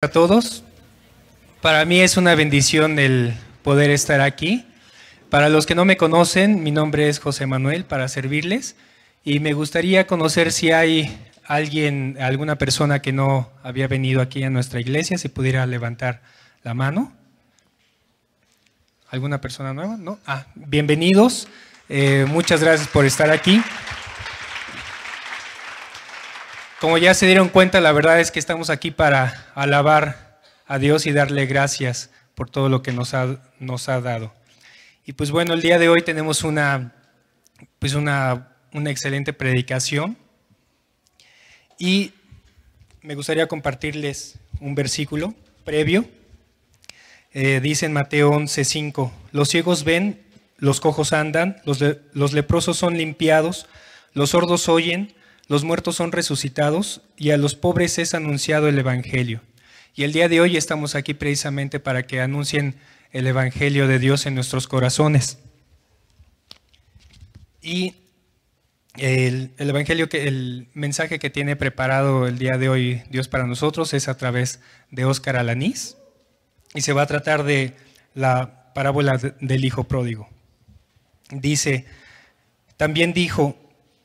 a todos. Para mí es una bendición el poder estar aquí. Para los que no me conocen, mi nombre es José Manuel para servirles y me gustaría conocer si hay alguien, alguna persona que no había venido aquí a nuestra iglesia, si pudiera levantar la mano. ¿Alguna persona nueva? ¿No? Ah, bienvenidos. Eh, muchas gracias por estar aquí. Como ya se dieron cuenta, la verdad es que estamos aquí para alabar a Dios y darle gracias por todo lo que nos ha, nos ha dado. Y pues bueno, el día de hoy tenemos una, pues una, una excelente predicación y me gustaría compartirles un versículo previo. Eh, dice en Mateo 11:5, los ciegos ven, los cojos andan, los, los leprosos son limpiados, los sordos oyen, los muertos son resucitados y a los pobres es anunciado el Evangelio. Y el día de hoy estamos aquí precisamente para que anuncien el Evangelio de Dios en nuestros corazones. Y el, Evangelio, que, el mensaje que tiene preparado el día de hoy Dios para nosotros es a través de Óscar Alanís y se va a tratar de la parábola del Hijo Pródigo. Dice, también dijo,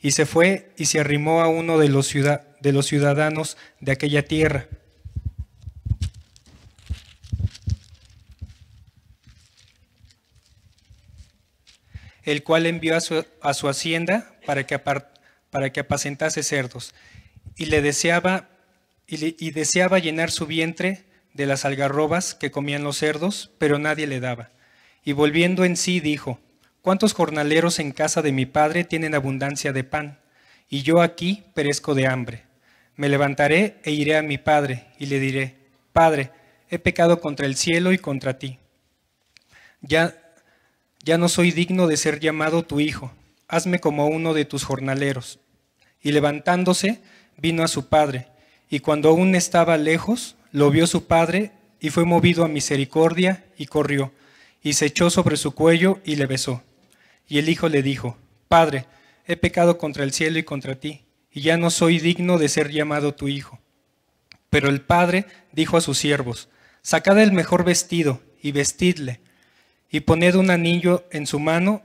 y se fue y se arrimó a uno de los, de los ciudadanos de aquella tierra. el cual envió a su, a su hacienda para que, para que, apacentase cerdos, y le deseaba, y, y deseaba llenar su vientre de las algarrobas que comían los cerdos, pero nadie le daba. Y volviendo en sí dijo, ¿Cuántos jornaleros en casa de mi padre tienen abundancia de pan? Y yo aquí perezco de hambre. Me levantaré e iré a mi padre y le diré, Padre, he pecado contra el cielo y contra ti. Ya, ya no soy digno de ser llamado tu hijo. Hazme como uno de tus jornaleros. Y levantándose, vino a su padre. Y cuando aún estaba lejos, lo vio su padre y fue movido a misericordia y corrió, y se echó sobre su cuello y le besó. Y el hijo le dijo, Padre, he pecado contra el cielo y contra ti, y ya no soy digno de ser llamado tu hijo. Pero el padre dijo a sus siervos, Sacad el mejor vestido y vestidle, y poned un anillo en su mano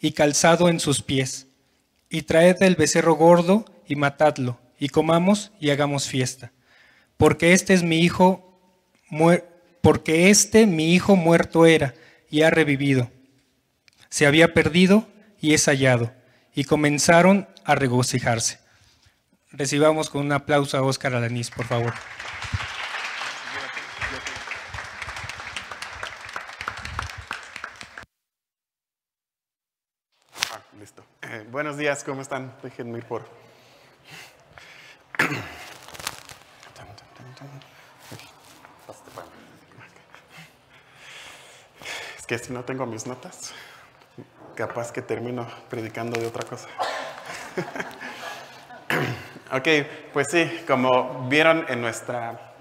y calzado en sus pies, y traed el becerro gordo y matadlo, y comamos y hagamos fiesta. Porque este es mi hijo, porque este mi hijo muerto era y ha revivido se había perdido y es hallado, y comenzaron a regocijarse. Recibamos con un aplauso a Óscar Alanís, por favor. Ah, listo. Eh, buenos días, ¿cómo están? Déjenme ir por... Es que si no tengo mis notas capaz que termino predicando de otra cosa. ok, pues sí, como vieron en nuestra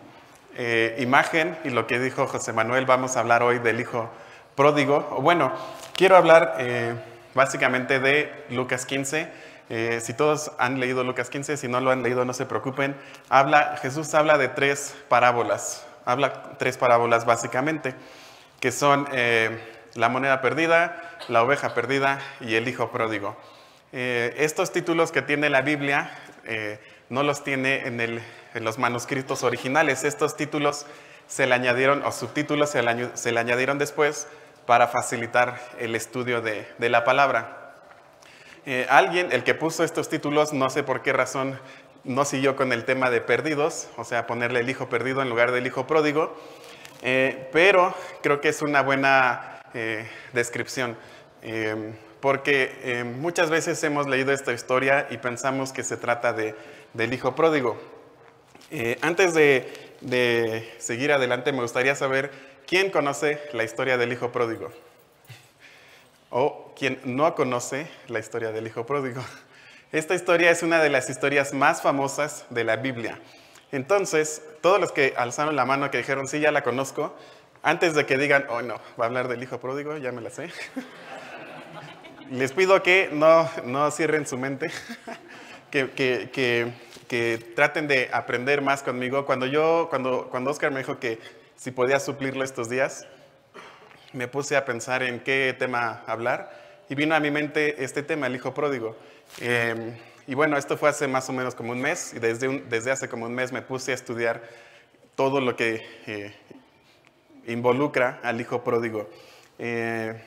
eh, imagen y lo que dijo José Manuel, vamos a hablar hoy del hijo pródigo. Bueno, quiero hablar eh, básicamente de Lucas 15. Eh, si todos han leído Lucas 15, si no lo han leído, no se preocupen. Habla, Jesús habla de tres parábolas. Habla tres parábolas básicamente, que son la moneda perdida, la oveja perdida y el hijo pródigo. Eh, estos títulos que tiene la Biblia eh, no los tiene en, los manuscritos originales. Estos títulos se le añadieron, o subtítulos se le, añadieron después para facilitar el estudio de, la palabra. Eh, alguien, el que puso estos títulos, no sé por qué razón, no siguió con el tema de perdidos, o sea, ponerle el hijo perdido en lugar del hijo pródigo, pero creo que es una buena eh, descripción. Eh, porque eh, muchas veces hemos leído esta historia y pensamos que se trata de, del hijo pródigo. antes de, seguir adelante, me gustaría saber ¿quién conoce la historia del hijo pródigo? O quien no conoce la historia del hijo pródigo. Esta historia es una de las historias más famosas de la Biblia. Entonces, todos los que alzaron la mano que dijeron, sí, ya la conozco, antes de que digan, oh no, va a hablar del hijo pródigo, ya me la sé. Les pido que no, no cierren su mente, que, que, que, traten de aprender más conmigo. Cuando yo, cuando, cuando Oscar me dijo que si podía suplirlo estos días, me puse a pensar en qué tema hablar y vino a mi mente este tema, el hijo pródigo. Em, y bueno, esto fue hace más o menos como un mes y desde, desde hace como un mes me puse a estudiar todo lo que eh, involucra al hijo pródigo. Eh,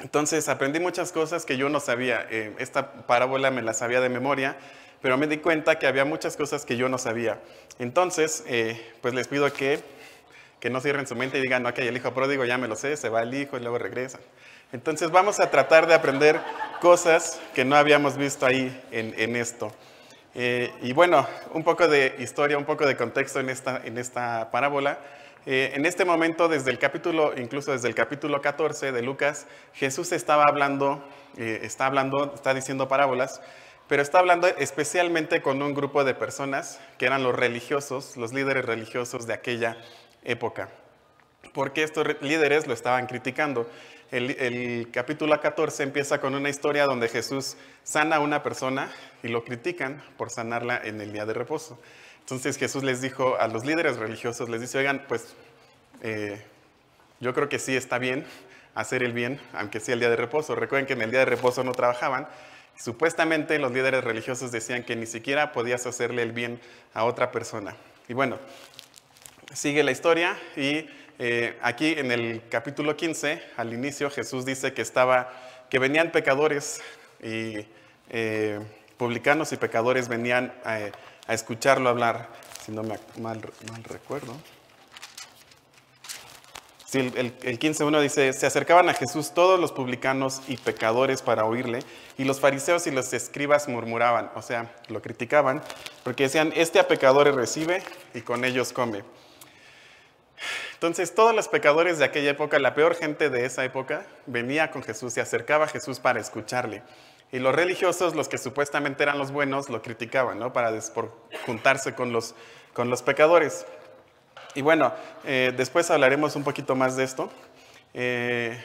entonces aprendí muchas cosas que yo no sabía. Eh, esta parábola me la sabía de memoria, pero me di cuenta que había muchas cosas que yo no sabía. Entonces, pues les pido que, que no cierren su mente y digan, que el hijo pródigo ya me lo sé, se va el hijo y luego regresa. Entonces vamos a tratar de aprender cosas que no habíamos visto ahí en, esto. Eh, y bueno, un poco de historia, un poco de contexto en esta, en esta parábola. Eh, en este momento, desde el capítulo, incluso desde el capítulo 14 de Lucas, Jesús estaba hablando, eh, está hablando, está diciendo parábolas, pero está hablando especialmente con un grupo de personas que eran los religiosos, los líderes religiosos de aquella época, porque estos líderes lo estaban criticando. El, capítulo 14 empieza con una historia donde Jesús sana a una persona y lo critican por sanarla en el día de reposo. Entonces Jesús les dijo a los líderes religiosos, les dice, oigan, pues eh, yo creo que sí está bien hacer el bien, aunque sea el día de reposo. Recuerden que en el día de reposo no trabajaban. Supuestamente los líderes religiosos decían que ni siquiera podías hacerle el bien a otra persona. Y bueno, sigue la historia y eh, aquí en el capítulo 15, al inicio, Jesús dice que, estaba, que venían pecadores y eh, publicanos y pecadores venían a, escucharlo hablar, si no me mal, recuerdo. Sí, el, el 15.1 dice, se acercaban a Jesús todos los publicanos y pecadores para oírle, y los fariseos y los escribas murmuraban, o sea, lo criticaban, porque decían, este a pecadores recibe y con ellos come. Entonces todos los pecadores de aquella época, la peor gente de esa época, venía con Jesús, y acercaba a Jesús para escucharle. Y los religiosos, los que supuestamente eran los buenos, lo criticaban, ¿no? Para juntarse con los, con los pecadores. Y bueno, eh, después hablaremos un poquito más de esto. Eh,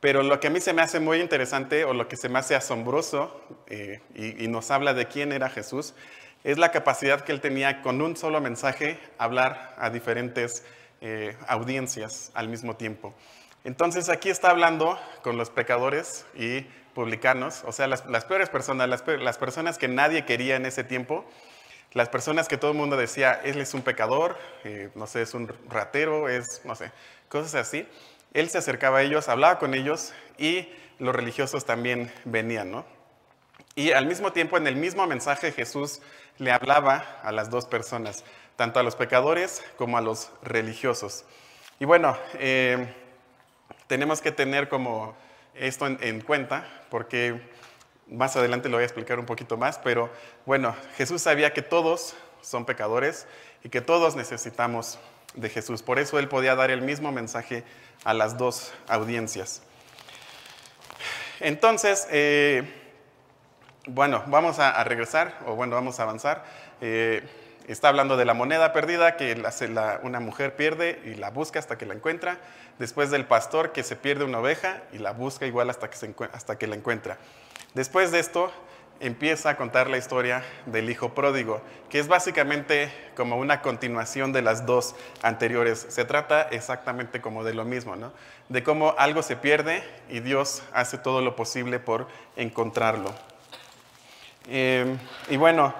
pero lo que a mí se me hace muy interesante o lo que se me hace asombroso eh, y, nos habla de quién era Jesús es la capacidad que él tenía con un solo mensaje hablar a diferentes audiencias al mismo tiempo. Entonces aquí está hablando con los pecadores y publicanos, o sea, las, peores personas, las, personas que nadie quería en ese tiempo, las personas que todo el mundo decía, él es un pecador, eh, no sé, es un ratero, es, no sé, cosas así. Él se acercaba a ellos, hablaba con ellos y los religiosos también venían, ¿no? Y al mismo tiempo, en el mismo mensaje, Jesús le hablaba a las dos personas tanto a los pecadores como a los religiosos. Y bueno, eh, tenemos que tener como esto en, cuenta, porque más adelante lo voy a explicar un poquito más, pero bueno, Jesús sabía que todos son pecadores y que todos necesitamos de Jesús. Por eso él podía dar el mismo mensaje a las dos audiencias. Entonces, eh, bueno, vamos a, regresar, o bueno, vamos a avanzar. Eh, Está hablando de la moneda perdida que una mujer pierde y la busca hasta que la encuentra. Después del pastor que se pierde una oveja y la busca igual hasta que, hasta que la encuentra. Después de esto empieza a contar la historia del hijo pródigo, que es básicamente como una continuación de las dos anteriores. Se trata exactamente como de lo mismo, ¿no? De cómo algo se pierde y Dios hace todo lo posible por encontrarlo. Eh, y bueno,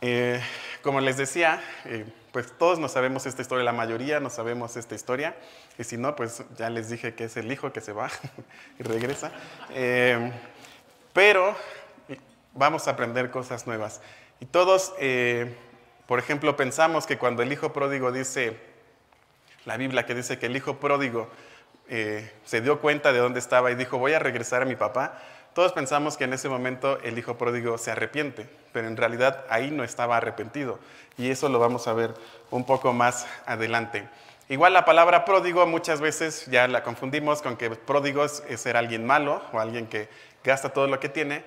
eh, como les decía, eh, pues todos no sabemos esta historia, la mayoría no sabemos esta historia, y si no, pues ya les dije que es el hijo que se va y regresa. Eh, pero vamos a aprender cosas nuevas. Y todos, por ejemplo, pensamos que cuando el hijo pródigo dice, la Biblia que dice que el hijo pródigo se dio cuenta de dónde estaba y dijo, voy a regresar a mi papá, todos pensamos que en ese momento el hijo pródigo se arrepiente, pero en realidad ahí no estaba arrepentido. Y eso lo vamos a ver un poco más adelante. Igual la palabra pródigo muchas veces ya la confundimos con que pródigo es, ser alguien malo o alguien que gasta todo lo que tiene,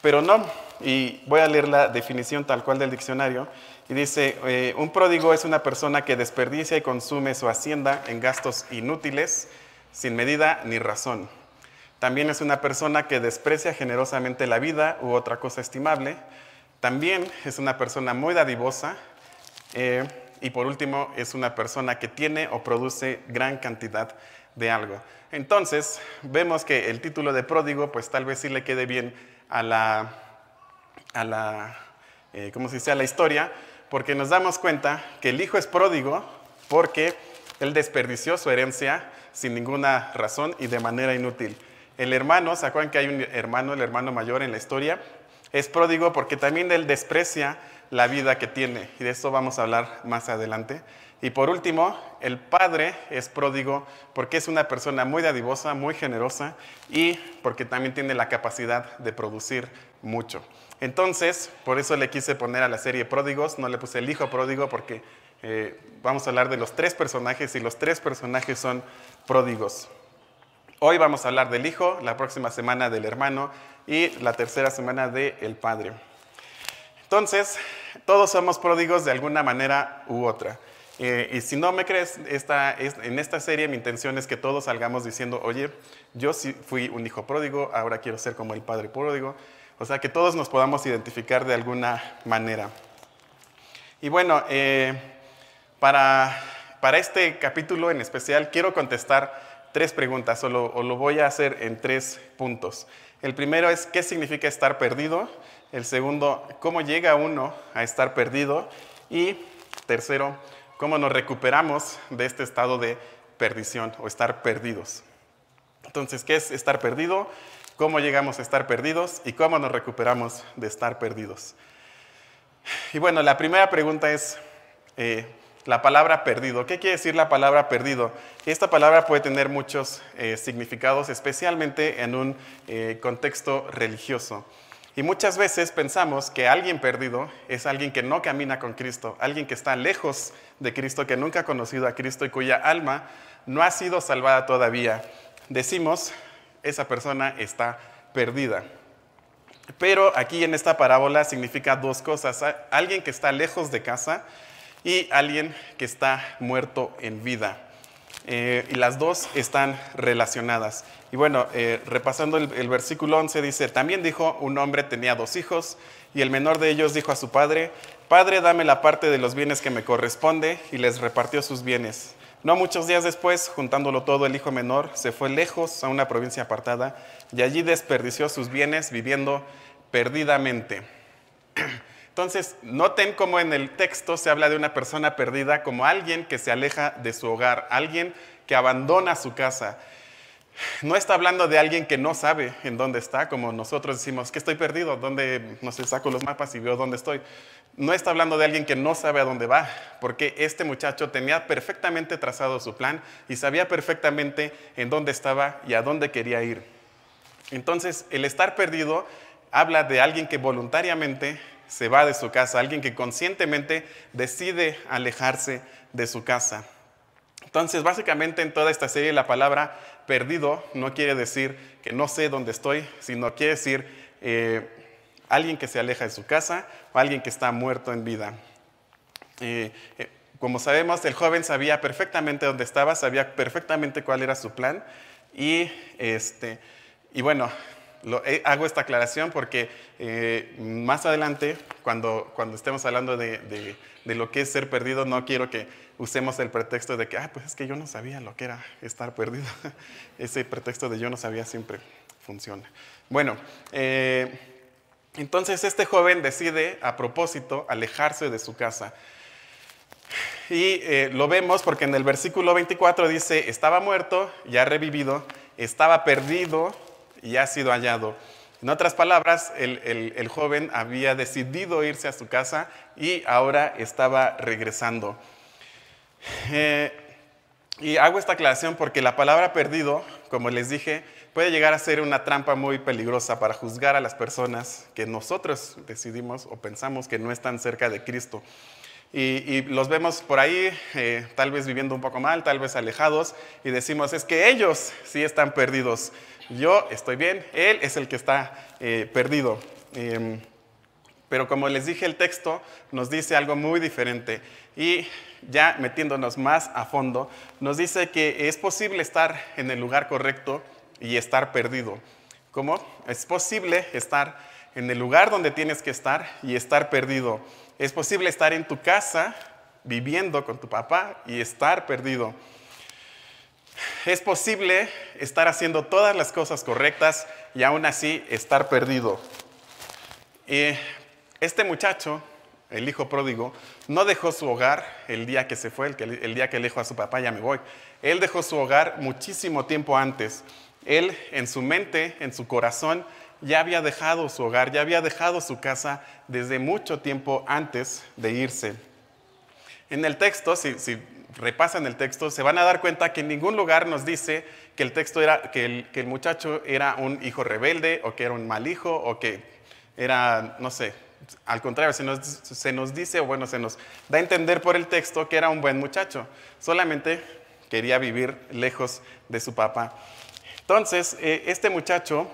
pero no. Y voy a leer la definición tal cual del diccionario. Y dice, eh, un pródigo es una persona que desperdicia y consume su hacienda en gastos inútiles, sin medida ni razón. También es una persona que desprecia generosamente la vida u otra cosa estimable. También es una persona muy dadivosa. Eh, y por último, es una persona que tiene o produce gran cantidad de algo. Entonces, vemos que el título de pródigo, pues tal vez sí le quede bien a la, a la eh, ¿cómo se dice?, a la historia, porque nos damos cuenta que el hijo es pródigo porque él desperdició su herencia sin ninguna razón y de manera inútil. El hermano, ¿se acuerdan que hay un hermano, el hermano mayor en la historia? Es pródigo porque también él desprecia la vida que tiene. Y de eso vamos a hablar más adelante. Y por último, el padre es pródigo porque es una persona muy dadivosa, muy generosa y porque también tiene la capacidad de producir mucho. Entonces, por eso le quise poner a la serie pródigos, no le puse el hijo pródigo porque eh, vamos a hablar de los tres personajes y los tres personajes son pródigos. Hoy vamos a hablar del hijo, la próxima semana del hermano y la tercera semana del padre. Entonces, todos somos pródigos de alguna manera u otra. Eh, y si no me crees, en esta serie mi intención es que todos salgamos diciendo, oye, yo sí fui un hijo pródigo, ahora quiero ser como el padre pródigo. O sea, que todos nos podamos identificar de alguna manera. Y bueno, eh, para, para este capítulo en especial quiero contestar tres preguntas, o lo, voy a hacer en tres puntos. El primero es, ¿qué significa estar perdido? El segundo, cómo llega uno a estar perdido. Y tercero, cómo nos recuperamos de este estado de perdición o estar perdidos. Entonces, ¿qué es estar perdido? ¿Cómo llegamos a estar perdidos? ¿Y cómo nos recuperamos de estar perdidos? Y bueno, la primera pregunta es eh, la palabra perdido. ¿Qué quiere decir la palabra perdido? Esta palabra puede tener muchos eh, significados, especialmente en un eh, contexto religioso. Y muchas veces pensamos que alguien perdido es alguien que no camina con Cristo, alguien que está lejos de Cristo, que nunca ha conocido a Cristo y cuya alma no ha sido salvada todavía. Decimos, esa persona está perdida. Pero aquí en esta parábola significa dos cosas. Alguien que está lejos de casa y alguien que está muerto en vida. Eh, y las dos están relacionadas. Y bueno, eh, repasando el, el, versículo 11 dice, también dijo, un hombre tenía dos hijos y el menor de ellos dijo a su padre, Padre, dame la parte de los bienes que me corresponde y les repartió sus bienes. No muchos días después, juntándolo todo, el hijo menor se fue lejos a una provincia apartada y allí desperdició sus bienes viviendo perdidamente. Entonces, noten cómo en el texto se habla de una persona perdida como alguien que se aleja de su hogar, alguien que abandona su casa. No está hablando de alguien que no sabe en dónde está, como nosotros decimos, que estoy perdido, ¿dónde, no sé, saco los mapas y veo dónde estoy. No está hablando de alguien que no sabe a dónde va, porque este muchacho tenía perfectamente trazado su plan y sabía perfectamente en dónde estaba y a dónde quería ir. Entonces, el estar perdido habla de alguien que voluntariamente se va de su casa, alguien que conscientemente decide alejarse de su casa. Entonces, básicamente en toda esta serie la palabra perdido no quiere decir que no sé dónde estoy, sino quiere decir eh, alguien que se aleja de su casa o alguien que está muerto en vida. Eh, eh, como sabemos, el joven sabía perfectamente dónde estaba, sabía perfectamente cuál era su plan y, este, y bueno, hago esta aclaración porque más adelante, cuando, cuando estemos hablando de, de, lo que es ser perdido, no quiero que usemos el pretexto de que, ah, pues es que yo no sabía lo que era estar perdido. Ese pretexto de yo no sabía siempre funciona. Bueno, eh, entonces este joven decide a propósito alejarse de su casa. Y eh, lo vemos porque en el versículo 24 dice, estaba muerto, ya revivido, estaba perdido y ha sido hallado. En otras palabras, el, el joven había decidido irse a su casa y ahora estaba regresando. Eh, y hago esta aclaración porque la palabra perdido, como les dije, puede llegar a ser una trampa muy peligrosa para juzgar a las personas que nosotros decidimos o pensamos que no están cerca de Cristo. y, los vemos por ahí, eh, tal vez viviendo un poco mal, tal vez alejados, y decimos, es que ellos sí están perdidos. Yo estoy bien, él es el que está eh, perdido. Em, pero como les dije, el texto nos dice algo muy diferente. Y ya metiéndonos más a fondo, nos dice que es posible estar en el lugar correcto y estar perdido. ¿Cómo? Es posible estar en el lugar donde tienes que estar y estar perdido. Es posible estar en tu casa viviendo con tu papá y estar perdido. Es posible estar haciendo todas las cosas correctas y aún así estar perdido. este muchacho, el hijo pródigo, no dejó su hogar el día que se fue, el, día que le dijo a su papá, ya me voy. Él dejó su hogar muchísimo tiempo antes. Él en su mente, en su corazón, ya había dejado su hogar, ya había dejado su casa desde mucho tiempo antes de irse. En el texto, si, repasan el texto, se van a dar cuenta que en ningún lugar nos dice que el texto era que el, muchacho era un hijo rebelde o que era un mal hijo o que era, no sé, al contrario, se nos, se nos dice, o bueno, se nos da a entender por el texto que era un buen muchacho, solamente quería vivir lejos de su papá. Entonces, eh, este muchacho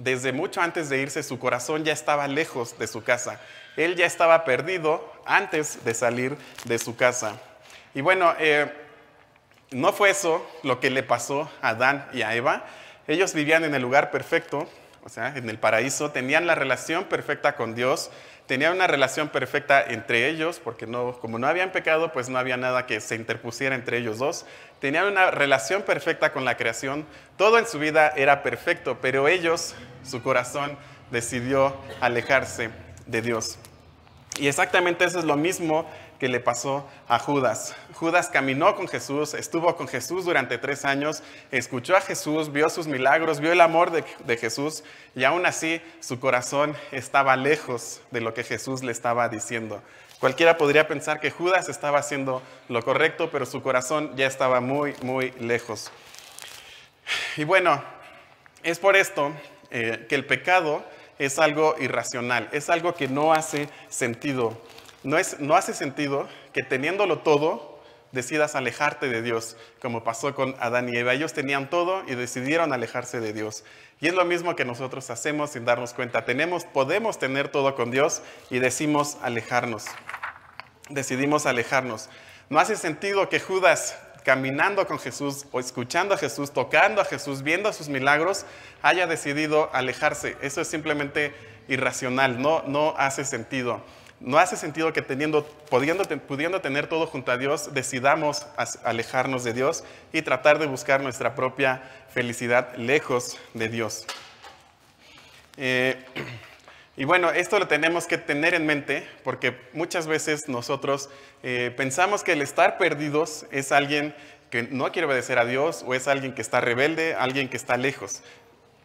desde mucho antes de irse, su corazón ya estaba lejos de su casa. Él ya estaba perdido antes de salir de su casa. Y bueno, eh, no fue eso lo que le pasó a Adán y a Eva. Ellos vivían en el lugar perfecto, o sea, en el paraíso, tenían la relación perfecta con Dios, tenían una relación perfecta entre ellos, porque no, como no habían pecado, pues no había nada que se interpusiera entre ellos dos. Tenían una relación perfecta con la creación, todo en su vida era perfecto, pero ellos, su corazón, decidió alejarse de Dios. Y exactamente eso es lo mismo que le pasó a Judas. Judas caminó con Jesús, estuvo con Jesús durante tres años, escuchó a Jesús, vio sus milagros, vio el amor de, Jesús y aún así su corazón estaba lejos de lo que Jesús le estaba diciendo. Cualquiera podría pensar que Judas estaba haciendo lo correcto, pero su corazón ya estaba muy, muy lejos. Y bueno, es por esto eh, que el pecado es algo irracional, es algo que no hace sentido. No, es, no hace sentido que teniéndolo todo, decidas alejarte de Dios, como pasó con Adán y Eva. Ellos tenían todo y decidieron alejarse de Dios. Y es lo mismo que nosotros hacemos sin darnos cuenta. Tenemos, podemos tener todo con Dios y decimos alejarnos. Decidimos alejarnos. No hace sentido que Judas, caminando con Jesús o escuchando a Jesús, tocando a Jesús, viendo sus milagros, haya decidido alejarse. Eso es simplemente irracional, no, no hace sentido. No hace sentido que teniendo, pudiendo, pudiendo tener todo junto a Dios, decidamos alejarnos de Dios y tratar de buscar nuestra propia felicidad lejos de Dios. Eh, y bueno, esto lo tenemos que tener en mente porque muchas veces nosotros eh, pensamos que el estar perdidos es alguien que no quiere obedecer a Dios o es alguien que está rebelde, alguien que está lejos.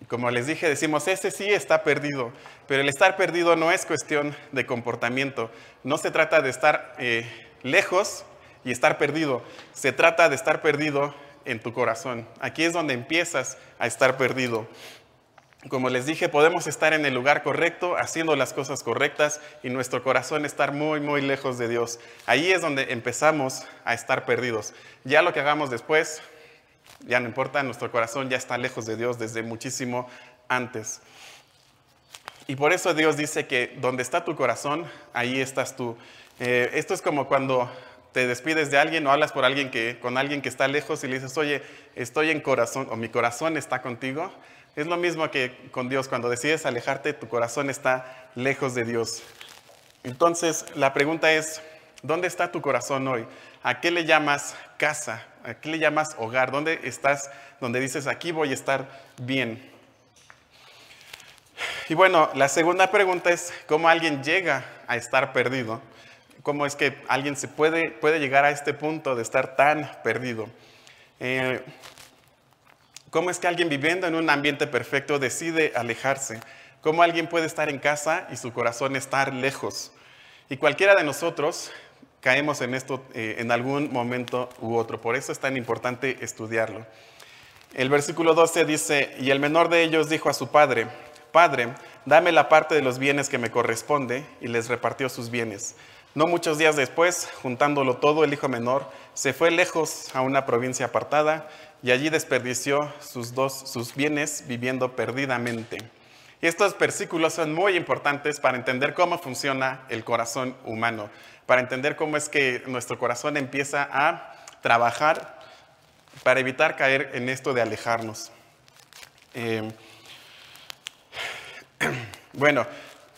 Como les dije, decimos, ese sí está perdido, pero el estar perdido no es cuestión de comportamiento. No se trata de estar eh, lejos y estar perdido, se trata de estar perdido en tu corazón. Aquí es donde empiezas a estar perdido. Como les dije, podemos estar en el lugar correcto, haciendo las cosas correctas y nuestro corazón estar muy, muy lejos de Dios. Ahí es donde empezamos a estar perdidos. Ya lo que hagamos después, ya no importa, nuestro corazón ya está lejos de Dios desde muchísimo antes. Y por eso Dios dice que donde está tu corazón, ahí estás tú. Eh, esto es como cuando te despides de alguien o hablas por alguien que, con alguien que está lejos y le dices, oye, estoy en corazón o mi corazón está contigo. Es lo mismo que con Dios, cuando decides alejarte, tu corazón está lejos de Dios. Entonces, la pregunta es, ¿dónde está tu corazón hoy? ¿A qué le llamas casa? ¿A qué le llamas hogar? ¿Dónde estás? Donde dices, aquí voy a estar bien. Y bueno, la segunda pregunta es, ¿cómo alguien llega a estar perdido? ¿Cómo es que alguien se puede, puede llegar a este punto de estar tan perdido? Eh, ¿Cómo es que alguien viviendo en un ambiente perfecto decide alejarse? ¿Cómo alguien puede estar en casa y su corazón estar lejos? Y cualquiera de nosotros caemos en esto eh, en algún momento u otro. Por eso es tan importante estudiarlo. El versículo 12 dice, y el menor de ellos dijo a su padre, Padre, dame la parte de los bienes que me corresponde, y les repartió sus bienes. No muchos días después, juntándolo todo, el hijo menor se fue lejos a una provincia apartada y allí desperdició sus, dos, sus bienes viviendo perdidamente. Estos versículos son muy importantes para entender cómo funciona el corazón humano, para entender cómo es que nuestro corazón empieza a trabajar para evitar caer en esto de alejarnos. Eh, bueno,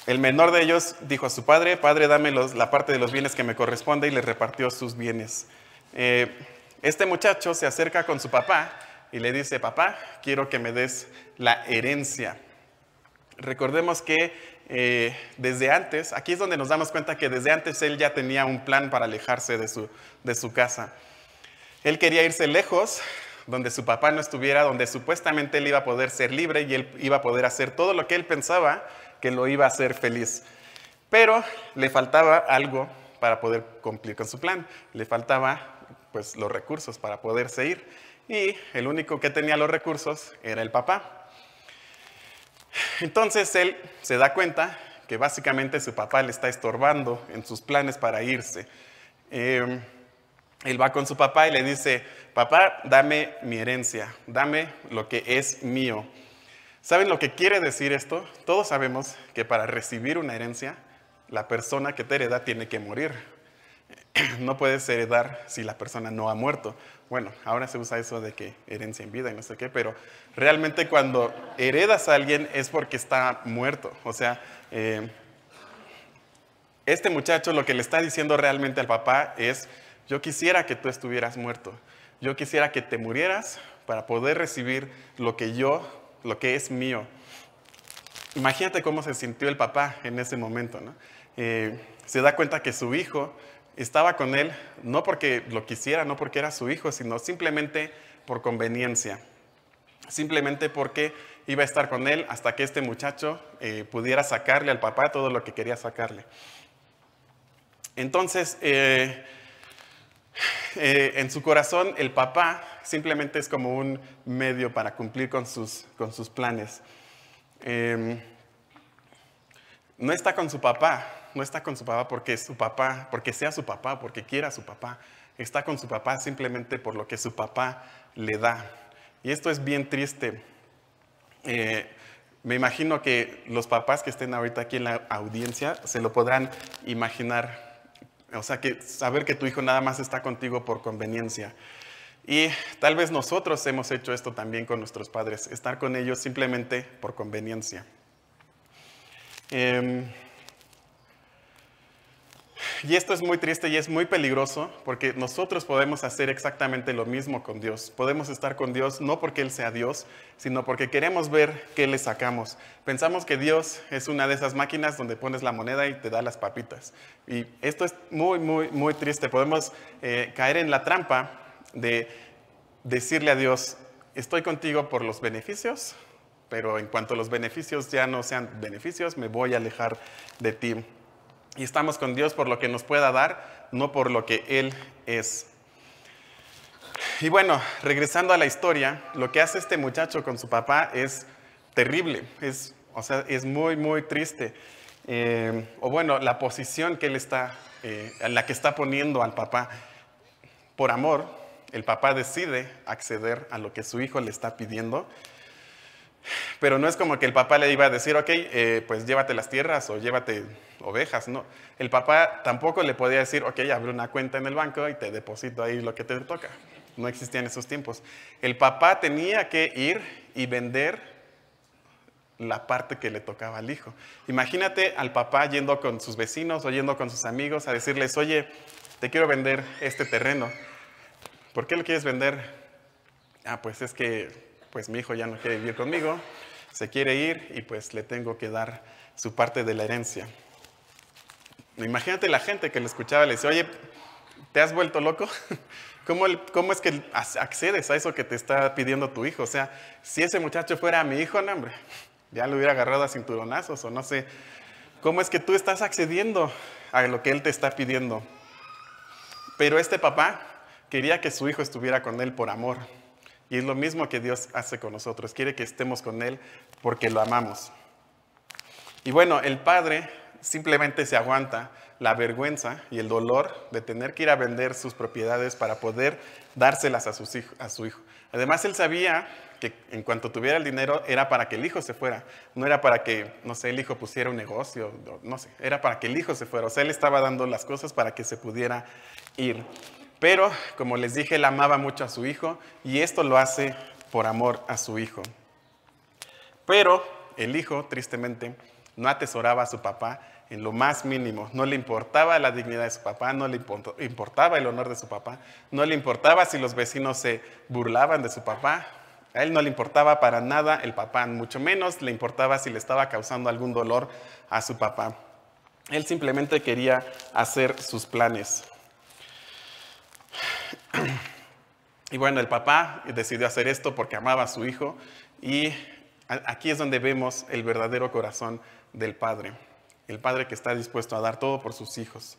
el menor de ellos dijo a su padre, padre, dame la parte de los bienes que me corresponde y le repartió sus bienes. Eh, este muchacho se acerca con su papá y le dice, papá, quiero que me des la herencia. Recordemos que eh, desde antes, aquí es donde nos damos cuenta que desde antes él ya tenía un plan para alejarse de su, de su casa. Él quería irse lejos, donde su papá no estuviera, donde supuestamente él iba a poder ser libre y él iba a poder hacer todo lo que él pensaba que lo iba a hacer feliz. Pero le faltaba algo para poder cumplir con su plan. Le faltaba pues los recursos para poderse ir y el único que tenía los recursos era el papá. Entonces él se da cuenta que básicamente su papá le está estorbando en sus planes para irse. Em, él va con su papá y le dice, papá, dame mi herencia, dame lo que es mío. ¿Saben lo que quiere decir esto? Todos sabemos que para recibir una herencia, la persona que te hereda tiene que morir. No puedes heredar si la persona no ha muerto. Bueno, ahora se usa eso de que herencia en vida y no sé qué, pero realmente cuando heredas a alguien es porque está muerto. O sea, eh, este muchacho lo que le está diciendo realmente al papá es, yo quisiera que tú estuvieras muerto. Yo quisiera que te murieras para poder recibir lo que yo, lo que es mío. Imagínate cómo se sintió el papá en ese momento. ¿no? Eh, se da cuenta que su hijo estaba con él no porque lo quisiera, no porque era su hijo, sino simplemente por conveniencia. Simplemente porque iba a estar con él hasta que este muchacho eh, pudiera sacarle al papá todo lo que quería sacarle. Entonces, eh, eh, en su corazón, el papá simplemente es como un medio para cumplir con sus, con sus planes. No está con su papá, no está con su papá porque es su papá, porque sea su papá, porque quiera su papá. Está con su papá simplemente por lo que su papá le da. Y esto es bien triste. Eh, me imagino que los papás que estén ahorita aquí en la audiencia se lo podrán imaginar. O sea, que saber que tu hijo nada más está contigo por conveniencia. Y tal vez nosotros hemos hecho esto también con nuestros padres, estar con ellos simplemente por conveniencia. Em, y esto es muy triste y es muy peligroso porque nosotros podemos hacer exactamente lo mismo con Dios. Podemos estar con Dios no porque Él sea Dios, sino porque queremos ver qué le sacamos. Pensamos que Dios es una de esas máquinas donde pones la moneda y te da las papitas. Y esto es muy, muy, muy triste. Podemos eh, caer en la trampa de decirle a Dios, estoy contigo por los beneficios, pero en cuanto los beneficios ya no sean beneficios, me voy a alejar de ti. Y estamos con Dios por lo que nos pueda dar, no por lo que Él es. Y bueno, regresando a la historia, lo que hace este muchacho con su papá es terrible, es, o sea, es muy, muy triste. Eh, o bueno, la posición que él está, eh, la que está poniendo al papá. Por amor, el papá decide acceder a lo que su hijo le está pidiendo pero no es como que el papá le iba a decir, ok, eh, pues llévate las tierras o llévate ovejas, no. El papá tampoco le podía decir, ok, abre una cuenta en el banco y te deposito ahí lo que te toca. No existían esos tiempos. El papá tenía que ir y vender la parte que le tocaba al hijo. Imagínate al papá yendo con sus vecinos o yendo con sus amigos a decirles, oye, te quiero vender este terreno. ¿Por qué lo quieres vender? Ah, pues es que pues mi hijo ya no quiere vivir conmigo, se quiere ir y pues le tengo que dar su parte de la herencia. Imagínate la gente que le escuchaba le dice, oye, ¿te has vuelto loco? ¿Cómo, ¿Cómo, es que accedes a eso que te está pidiendo tu hijo? O sea, si ese muchacho fuera mi hijo, no, hombre, ya lo hubiera agarrado a cinturonazos o no sé. ¿Cómo es que tú estás accediendo a lo que él te está pidiendo? Pero este papá quería que su hijo estuviera con él por amor. Y es lo mismo que Dios hace con nosotros. Quiere que estemos con Él porque lo amamos. Y bueno, el Padre simplemente se aguanta la vergüenza y el dolor de tener que ir a vender sus propiedades para poder dárselas a, su hijo. Además, él sabía que en cuanto tuviera el dinero era para que el hijo se fuera, no era para que, no sé, el hijo pusiera un negocio, no sé, era para que el hijo se fuera. O sea, él estaba dando las cosas para que se pudiera ir. Pero, como les dije, él amaba mucho a su hijo y esto lo hace por amor a su hijo. Pero el hijo, tristemente, no atesoraba a su papá en lo más mínimo. No le importaba la dignidad de su papá, no le importaba el honor de su papá, no le importaba si los vecinos se burlaban de su papá. A él no le importaba para nada el papá, mucho menos le importaba si le estaba causando algún dolor a su papá. Él simplemente quería hacer sus planes. Y bueno, el papá decidió hacer esto porque amaba a su hijo y aquí es donde vemos el verdadero corazón del padre, el padre que está dispuesto a dar todo por sus hijos.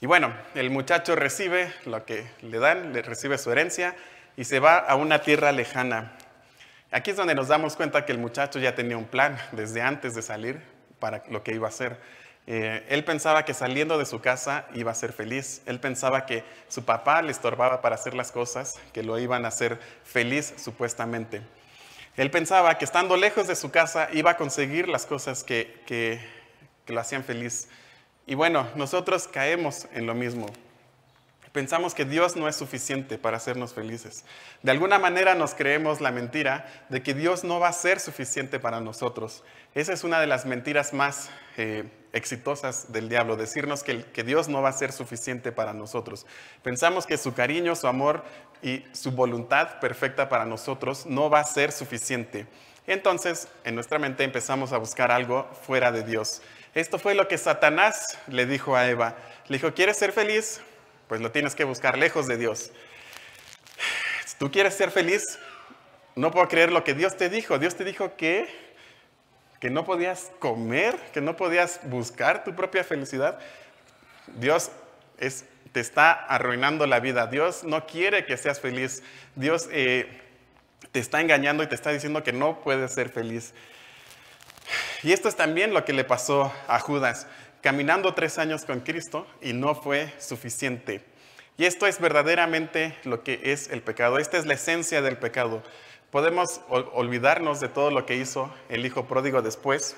Y bueno, el muchacho recibe lo que le dan, le recibe su herencia y se va a una tierra lejana. Aquí es donde nos damos cuenta que el muchacho ya tenía un plan desde antes de salir para lo que iba a hacer. Eh, él pensaba que saliendo de su casa iba a ser feliz. Él pensaba que su papá le estorbaba para hacer las cosas, que lo iban a hacer feliz supuestamente. Él pensaba que estando lejos de su casa iba a conseguir las cosas que, que lo hacían feliz. Y bueno, nosotros caemos en lo mismo. Pensamos que Dios no es suficiente para hacernos felices. De alguna manera nos creemos la mentira de que Dios no va a ser suficiente para nosotros. Esa es una de las mentiras más eh, exitosas del diablo, decirnos que, que Dios no va a ser suficiente para nosotros. Pensamos que su cariño, su amor y su voluntad perfecta para nosotros no va a ser suficiente. Entonces, en nuestra mente empezamos a buscar algo fuera de Dios. Esto fue lo que Satanás le dijo a Eva. Le dijo, ¿quieres ser feliz? Pues lo tienes que buscar lejos de Dios. Si tú quieres ser feliz, no puedo creer lo que Dios te dijo. Dios te dijo que, que no podías comer, que no podías buscar tu propia felicidad. Dios es, te está arruinando la vida. Dios no quiere que seas feliz. Dios eh, te está engañando y te está diciendo que no puedes ser feliz. Y esto es también lo que le pasó a Judas caminando tres años con Cristo y no fue suficiente. Y esto es verdaderamente lo que es el pecado. Esta es la esencia del pecado. Podemos olvidarnos de todo lo que hizo el hijo pródigo después.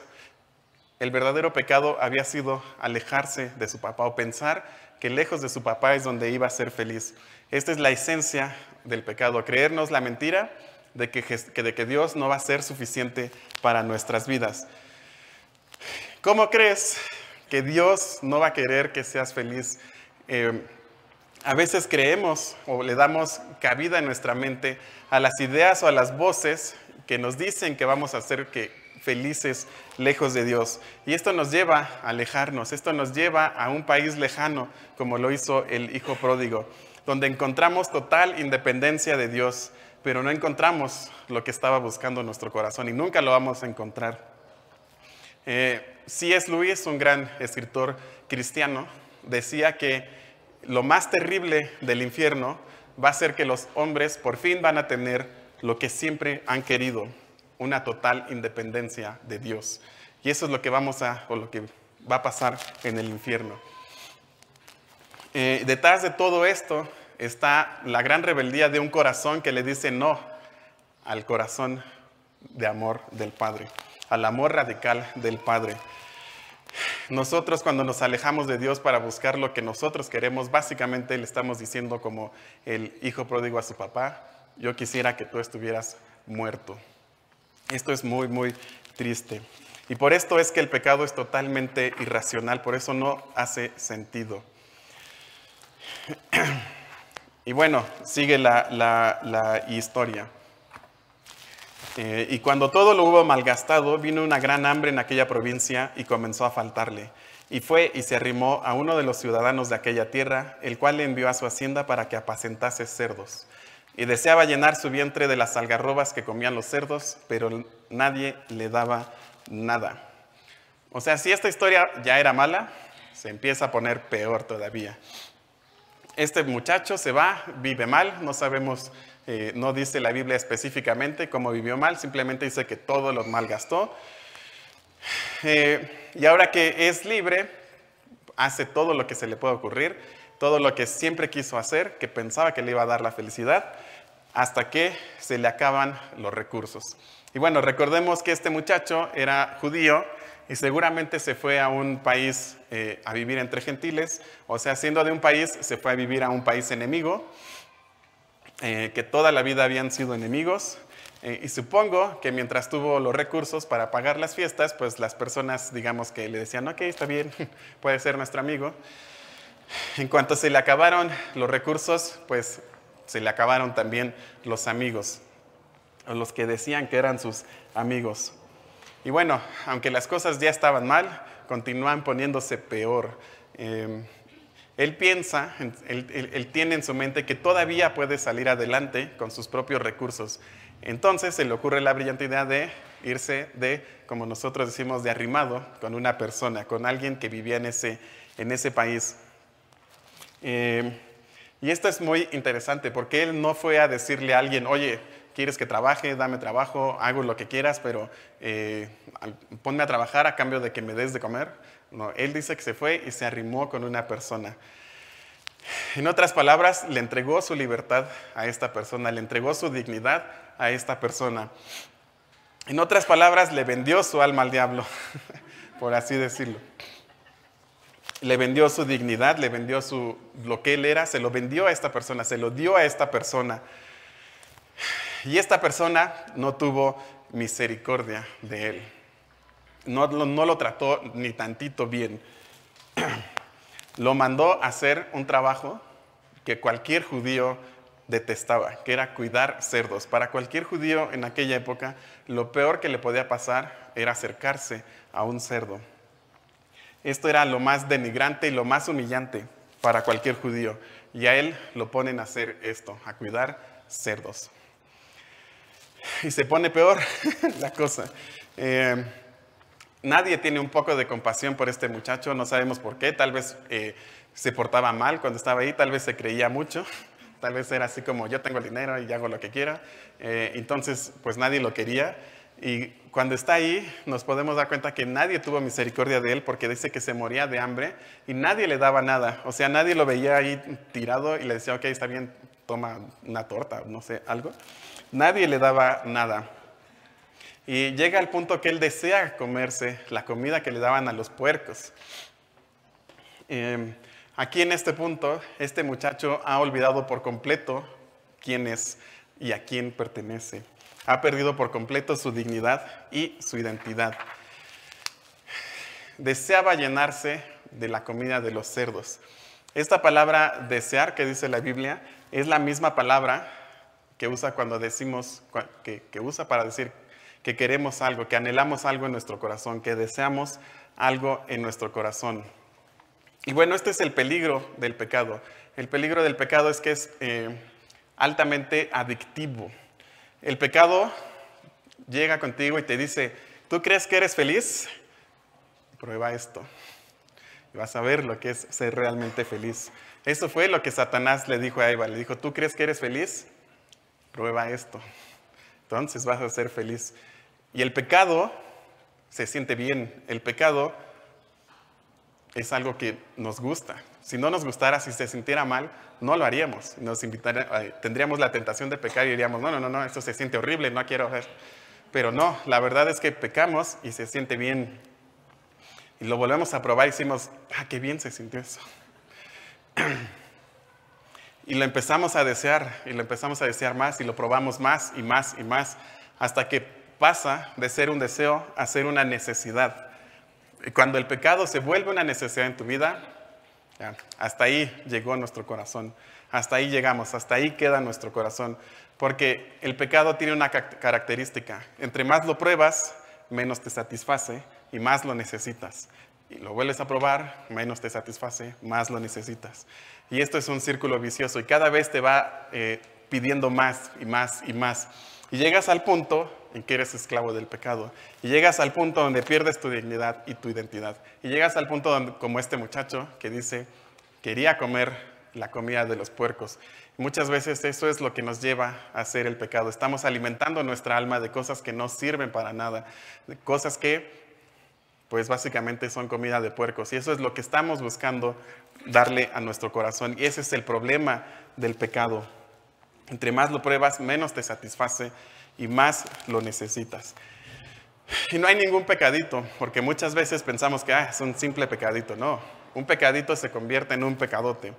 El verdadero pecado había sido alejarse de su papá o pensar que lejos de su papá es donde iba a ser feliz. Esta es la esencia del pecado, creernos la mentira de que, de que Dios no va a ser suficiente para nuestras vidas. ¿Cómo crees que Dios no va a querer que seas feliz. Eh, a veces creemos o le damos cabida en nuestra mente a las ideas o a las voces que nos dicen que vamos a ser felices lejos de Dios. Y esto nos lleva a alejarnos, esto nos lleva a un país lejano, como lo hizo el Hijo Pródigo, donde encontramos total independencia de Dios, pero no encontramos lo que estaba buscando nuestro corazón y nunca lo vamos a encontrar. Eh, C.S. Lewis, un gran escritor cristiano, decía que lo más terrible del infierno va a ser que los hombres por fin van a tener lo que siempre han querido, una total independencia de Dios. Y eso es lo que vamos a, o lo que va a pasar en el infierno. Eh, detrás de todo esto está la gran rebeldía de un corazón que le dice no al corazón de amor del Padre, al amor radical del Padre. Nosotros cuando nos alejamos de Dios para buscar lo que nosotros queremos, básicamente le estamos diciendo como el hijo pródigo a su papá, yo quisiera que tú estuvieras muerto. Esto es muy, muy triste. Y por esto es que el pecado es totalmente irracional, por eso no hace sentido. Y bueno, sigue la, la historia. Eh, y cuando todo lo hubo malgastado, vino una gran hambre en aquella provincia y comenzó a faltarle. Y fue y se arrimó a uno de los ciudadanos de aquella tierra, el cual le envió a su hacienda para que apacentase cerdos. Y deseaba llenar su vientre de las algarrobas que comían los cerdos, pero nadie le daba nada. O sea, si esta historia ya era mala, se empieza a poner peor todavía. Este muchacho se va, vive mal, no sabemos eh, no dice la Biblia específicamente cómo vivió mal, simplemente dice que todo lo malgastó. Eh, y ahora que es libre, hace todo lo que se le puede ocurrir, todo lo que siempre quiso hacer, que pensaba que le iba a dar la felicidad, hasta que se le acaban los recursos. Y bueno, recordemos que este muchacho era judío y seguramente se fue a un país eh, a vivir entre gentiles, o sea, siendo de un país, se fue a vivir a un país enemigo, eh, que toda la vida habían sido enemigos. Eh, y supongo que mientras tuvo los recursos para pagar las fiestas, pues las personas, digamos que le decían, ok, está bien, puede ser nuestro amigo. En cuanto se le acabaron los recursos, pues se le acabaron también los amigos, o los que decían que eran sus amigos. Y bueno, aunque las cosas ya estaban mal, continúan poniéndose peor. Em, él piensa, él, tiene en su mente que todavía puede salir adelante con sus propios recursos. Entonces se le ocurre la brillante idea de irse de, como nosotros decimos, de arrimado con una persona, con alguien que vivía en ese, en ese país. Em, y esto es muy interesante porque él no fue a decirle a alguien, oye, ¿quieres que trabaje? Dame trabajo, hago lo que quieras, pero eh, ponme a trabajar a cambio de que me des de comer. No, él dice que se fue y se arrimó con una persona. En otras palabras, le entregó su libertad a esta persona, le entregó su dignidad a esta persona. En otras palabras, le vendió su alma al diablo, por así decirlo le vendió su dignidad, le vendió su, lo que él era, se lo vendió a esta persona, se lo dio a esta persona. Y esta persona no tuvo misericordia de él. No, no lo trató ni tantito bien. Lo mandó a hacer un trabajo que cualquier judío detestaba, que era cuidar cerdos. Para cualquier judío en aquella época, lo peor que le podía pasar era acercarse a un cerdo. Esto era lo más denigrante y lo más humillante para cualquier judío. Y a él lo ponen a hacer esto, a cuidar cerdos. Y se pone peor la cosa. Eh, nadie tiene un poco de compasión por este muchacho, no sabemos por qué. Tal vez eh, se portaba mal cuando estaba ahí, tal vez se creía mucho. Tal vez era así como yo tengo el dinero y hago lo que quiera. Eh, entonces, pues nadie lo quería. Y cuando está ahí, nos podemos dar cuenta que nadie tuvo misericordia de él porque dice que se moría de hambre y nadie le daba nada. O sea, nadie lo veía ahí tirado y le decía, ok, está bien, toma una torta, no sé, algo. Nadie le daba nada. Y llega al punto que él desea comerse la comida que le daban a los puercos. Em, aquí en este punto, este muchacho ha olvidado por completo quién es y a quién pertenece ha perdido por completo su dignidad y su identidad. Deseaba llenarse de la comida de los cerdos. Esta palabra desear que dice la Biblia es la misma palabra que usa cuando decimos, que, que usa para decir que queremos algo, que anhelamos algo en nuestro corazón, que deseamos algo en nuestro corazón. Y bueno, este es el peligro del pecado. El peligro del pecado es que es eh, altamente adictivo. El pecado llega contigo y te dice, ¿tú crees que eres feliz? Prueba esto. Y vas a ver lo que es ser realmente feliz. Eso fue lo que Satanás le dijo a Eva. Le dijo, ¿tú crees que eres feliz? Prueba esto. Entonces vas a ser feliz. Y el pecado se siente bien. El pecado es algo que nos gusta. Si no nos gustara, si se sintiera mal, no lo haríamos. Nos tendríamos la tentación de pecar y diríamos, no, no, no, no, esto se siente horrible, no quiero hacer. Pero no, la verdad es que pecamos y se siente bien. Y lo volvemos a probar y decimos, ah, qué bien se sintió eso. Y lo empezamos a desear, y lo empezamos a desear más, y lo probamos más y más y más, hasta que pasa de ser un deseo a ser una necesidad. Y cuando el pecado se vuelve una necesidad en tu vida, hasta ahí llegó nuestro corazón, hasta ahí llegamos, hasta ahí queda nuestro corazón, porque el pecado tiene una característica, entre más lo pruebas, menos te satisface y más lo necesitas. Y lo vuelves a probar, menos te satisface, más lo necesitas. Y esto es un círculo vicioso y cada vez te va eh, pidiendo más y más y más. Y llegas al punto en que eres esclavo del pecado. Y llegas al punto donde pierdes tu dignidad y tu identidad. Y llegas al punto donde, como este muchacho que dice, quería comer la comida de los puercos. muchas veces eso es lo que nos lleva a hacer el pecado. Estamos alimentando nuestra alma de cosas que no sirven para nada, de cosas que pues básicamente son comida de puercos. Y eso es lo que estamos buscando darle a nuestro corazón. Y ese es el problema del pecado. Entre más lo pruebas, menos te satisface y más lo necesitas. Y no hay ningún pecadito, porque muchas veces pensamos que ah, es un simple pecadito. No, un pecadito se convierte en un pecadote.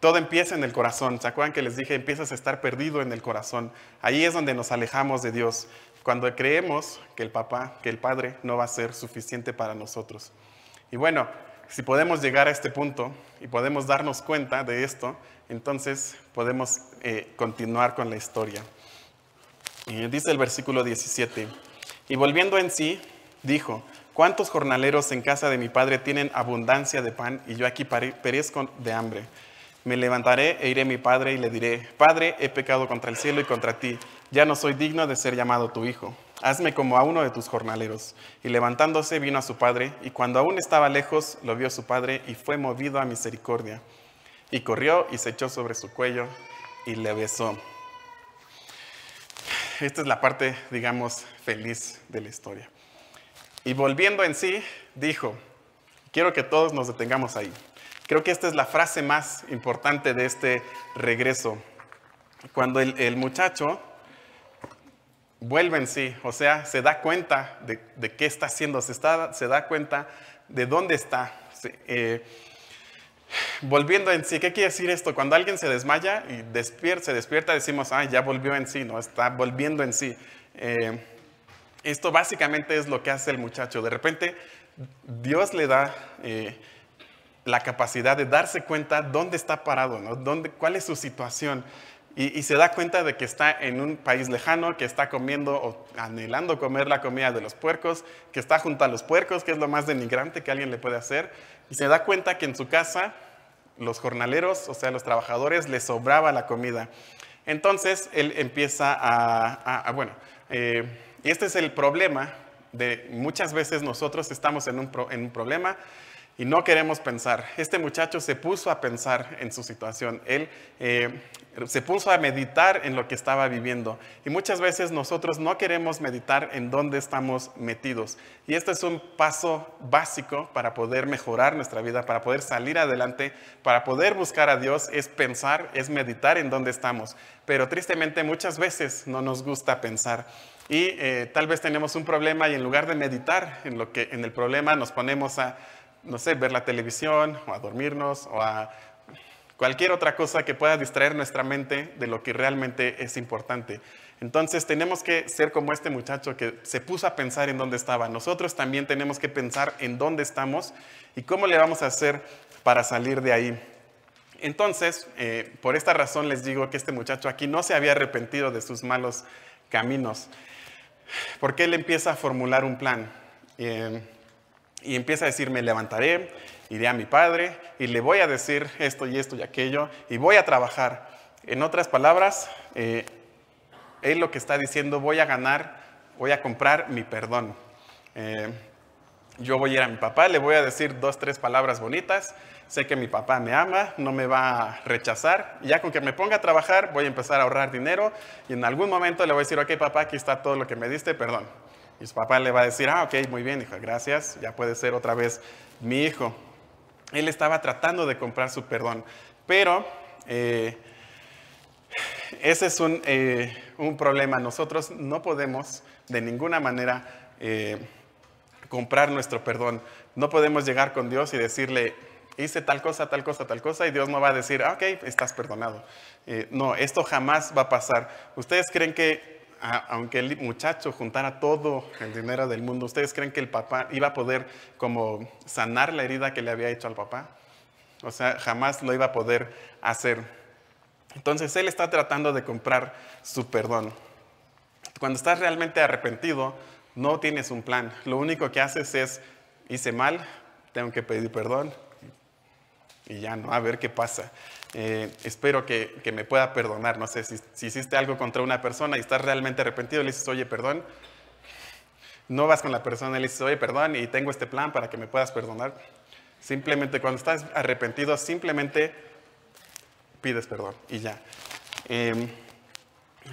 Todo empieza en el corazón. ¿Se que les dije, empiezas a estar perdido en el corazón? Ahí es donde nos alejamos de Dios cuando creemos que el papá, que el padre no va a ser suficiente para nosotros. Y bueno, si podemos llegar a este punto y podemos darnos cuenta de esto, entonces podemos eh, continuar con la historia. Y dice el versículo 17, y volviendo en sí, dijo, ¿cuántos jornaleros en casa de mi padre tienen abundancia de pan y yo aquí perezco de hambre? Me levantaré e iré a mi padre y le diré, Padre, he pecado contra el cielo y contra ti, ya no soy digno de ser llamado tu hijo. Hazme como a uno de tus jornaleros. Y levantándose vino a su padre, y cuando aún estaba lejos, lo vio su padre y fue movido a misericordia. Y corrió y se echó sobre su cuello y le besó. Esta es la parte, digamos, feliz de la historia. Y volviendo en sí, dijo, quiero que todos nos detengamos ahí. Creo que esta es la frase más importante de este regreso. Cuando el, muchacho vuelve en sí, o sea, se da cuenta de, qué está haciendo, se, está, se, da cuenta de dónde está. Eh, volviendo en sí, ¿qué quiere decir esto? Cuando alguien se desmaya y despierta, se despierta, decimos, ah, ya volvió en sí, no, está volviendo en sí. Eh, esto básicamente es lo que hace el muchacho. De repente, Dios le da... Eh, la capacidad de darse cuenta dónde está parado, ¿no? ¿Dónde, cuál es su situación. Y, se da cuenta de que está en un país lejano, que está comiendo o anhelando comer la comida de los puercos, que está junto a los puercos, que es lo más denigrante que alguien le puede hacer. Y se da cuenta que en su casa los jornaleros, o sea, los trabajadores, les sobraba la comida. Entonces él empieza a, bueno, eh, y este es el problema de muchas veces nosotros estamos en un, en un problema y no queremos pensar. Este muchacho se puso a pensar en su situación. Él eh, se puso a meditar en lo que estaba viviendo. Y muchas veces nosotros no queremos meditar en dónde estamos metidos. Y este es un paso básico para poder mejorar nuestra vida, para poder salir adelante, para poder buscar a Dios, es pensar, es meditar en dónde estamos. Pero tristemente muchas veces no nos gusta pensar. Y eh, tal vez tenemos un problema y en lugar de meditar en, lo que, en el problema nos ponemos a no sé, ver la televisión o a dormirnos o a cualquier otra cosa que pueda distraer nuestra mente de lo que realmente es importante. Entonces tenemos que ser como este muchacho que se puso a pensar en dónde estaba. Nosotros también tenemos que pensar en dónde estamos y cómo le vamos a hacer para salir de ahí. Entonces, eh, por esta razón les digo que este muchacho aquí no se había arrepentido de sus malos caminos, porque él empieza a formular un plan. Eh, y empieza a decir, me levantaré, iré a mi padre y le voy a decir esto y esto y aquello y voy a trabajar. En otras palabras, eh, él lo que está diciendo, voy a ganar, voy a comprar mi perdón. Eh, yo voy a ir a mi papá, le voy a decir dos, tres palabras bonitas, sé que mi papá me ama, no me va a rechazar, ya con que me ponga a trabajar voy a empezar a ahorrar dinero y en algún momento le voy a decir, ok papá, aquí está todo lo que me diste, perdón. Y su papá le va a decir, ah, ok, muy bien, hijo, gracias, ya puede ser otra vez mi hijo. Él estaba tratando de comprar su perdón, pero eh, ese es eh, un, problema. Nosotros no podemos de ninguna manera eh, comprar nuestro perdón. No podemos llegar con Dios y decirle, hice tal cosa, tal cosa, tal cosa, y Dios no va a decir, ah, ok, estás perdonado. no, esto jamás va a pasar. ¿Ustedes creen que aunque el muchacho juntara todo el dinero del mundo, ¿ustedes creen que el papá iba a poder como sanar la herida que le había hecho al papá? O sea, jamás lo iba a poder hacer. Entonces él está tratando de comprar su perdón. Cuando estás realmente arrepentido, no tienes un plan. Lo único que haces es, hice mal, tengo que pedir perdón y ya no, a ver qué pasa. Eh, espero que, me pueda perdonar. No sé, si, hiciste algo contra una persona y estás realmente arrepentido, le dices, oye, perdón. No vas con la persona y le dices, oye, perdón, y tengo este plan para que me puedas perdonar. Simplemente cuando estás arrepentido, simplemente pides perdón y ya. Em,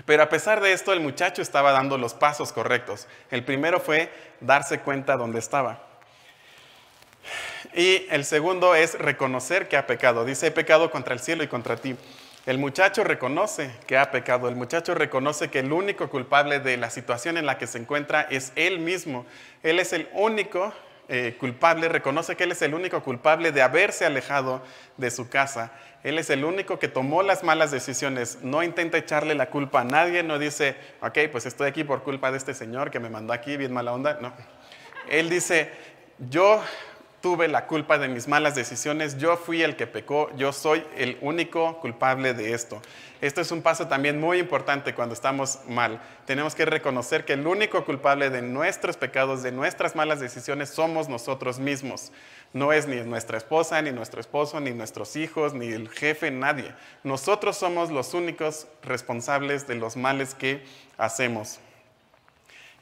pero a pesar de esto, el muchacho estaba dando los pasos correctos. El primero fue darse cuenta dónde estaba. Y el segundo es reconocer que ha pecado. Dice, he pecado contra el cielo y contra ti. El muchacho reconoce que ha pecado, el muchacho reconoce que el único culpable de la situación en la que se encuentra es él mismo. Él es el único eh, culpable, reconoce que él es el único culpable de haberse alejado de su casa. Él es el único que tomó las malas decisiones, no intenta echarle la culpa a nadie, no dice, ok, pues estoy aquí por culpa de este señor que me mandó aquí, bien mala onda. No. Él dice, yo tuve la culpa de mis malas decisiones, yo fui el que pecó, yo soy el único culpable de esto. Esto es un paso también muy importante cuando estamos mal. Tenemos que reconocer que el único culpable de nuestros pecados, de nuestras malas decisiones, somos nosotros mismos. No es ni nuestra esposa, ni nuestro esposo, ni nuestros hijos, ni el jefe, nadie. Nosotros somos los únicos responsables de los males que hacemos.